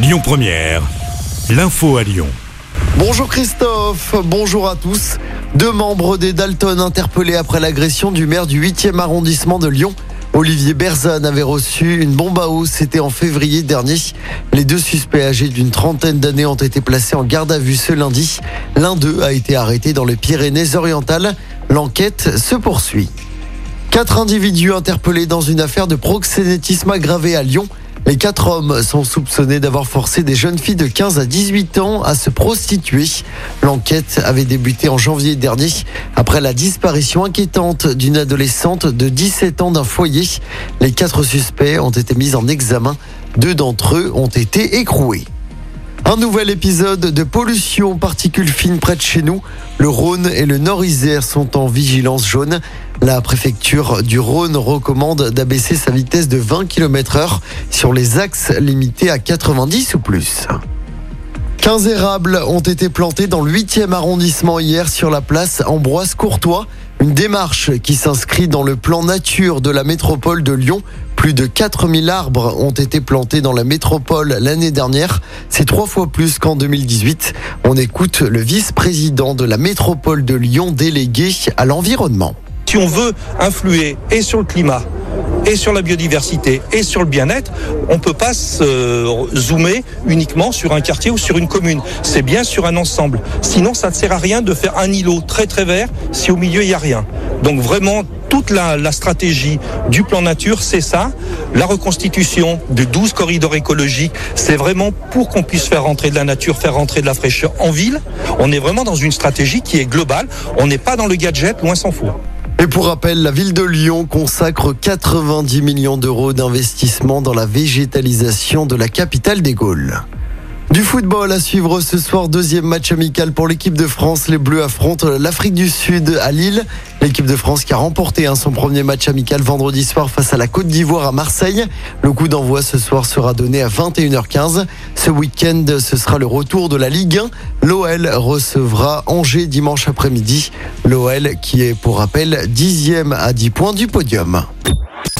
Lyon Première, l'info à Lyon. Bonjour Christophe, bonjour à tous. Deux membres des Dalton interpellés après l'agression du maire du 8e arrondissement de Lyon. Olivier Berzan avait reçu une bombe à eau, c'était en février dernier. Les deux suspects âgés d'une trentaine d'années ont été placés en garde à vue ce lundi. L'un d'eux a été arrêté dans les Pyrénées-Orientales. L'enquête se poursuit. Quatre individus interpellés dans une affaire de proxénétisme aggravé à Lyon. Les quatre hommes sont soupçonnés d'avoir forcé des jeunes filles de 15 à 18 ans à se prostituer. L'enquête avait débuté en janvier dernier après la disparition inquiétante d'une adolescente de 17 ans d'un foyer. Les quatre suspects ont été mis en examen. Deux d'entre eux ont été écroués. Un nouvel épisode de pollution particules fines près de chez nous. Le Rhône et le Nord-Isère sont en vigilance jaune. La préfecture du Rhône recommande d'abaisser sa vitesse de 20 km heure sur les axes limités à 90 ou plus. 15 érables ont été plantés dans le 8e arrondissement hier sur la place Ambroise Courtois. Une démarche qui s'inscrit dans le plan nature de la métropole de Lyon. Plus de 4000 arbres ont été plantés dans la métropole l'année dernière. C'est trois fois plus qu'en 2018. On écoute le vice-président de la métropole de Lyon délégué à l'environnement. Si on veut influer et sur le climat, et sur la biodiversité et sur le bien-être, on ne peut pas se zoomer uniquement sur un quartier ou sur une commune. C'est bien sur un ensemble. Sinon, ça ne sert à rien de faire un îlot très très vert si au milieu il n'y a rien. Donc vraiment, toute la, stratégie du plan nature, c'est ça. La reconstitution de 12 corridors écologiques, c'est vraiment pour qu'on puisse faire rentrer de la nature, faire rentrer de la fraîcheur en ville. On est vraiment dans une stratégie qui est globale. On n'est pas dans le gadget, loin s'en faut. Et pour rappel, la ville de Lyon consacre 90 millions d'euros d'investissement dans la végétalisation de la capitale des Gaules. Du football à suivre ce soir, deuxième match amical pour l'équipe de France. Les Bleus affrontent l'Afrique du Sud à Lille. L'équipe de France qui a remporté hein, son premier match amical vendredi soir face à la Côte d'Ivoire à Marseille. Le coup d'envoi ce soir sera donné à 21h15. Ce week-end, ce sera le retour de la Ligue 1. L'OL recevra Angers dimanche après-midi. L'OL qui est pour rappel dixième à 10 points du podium.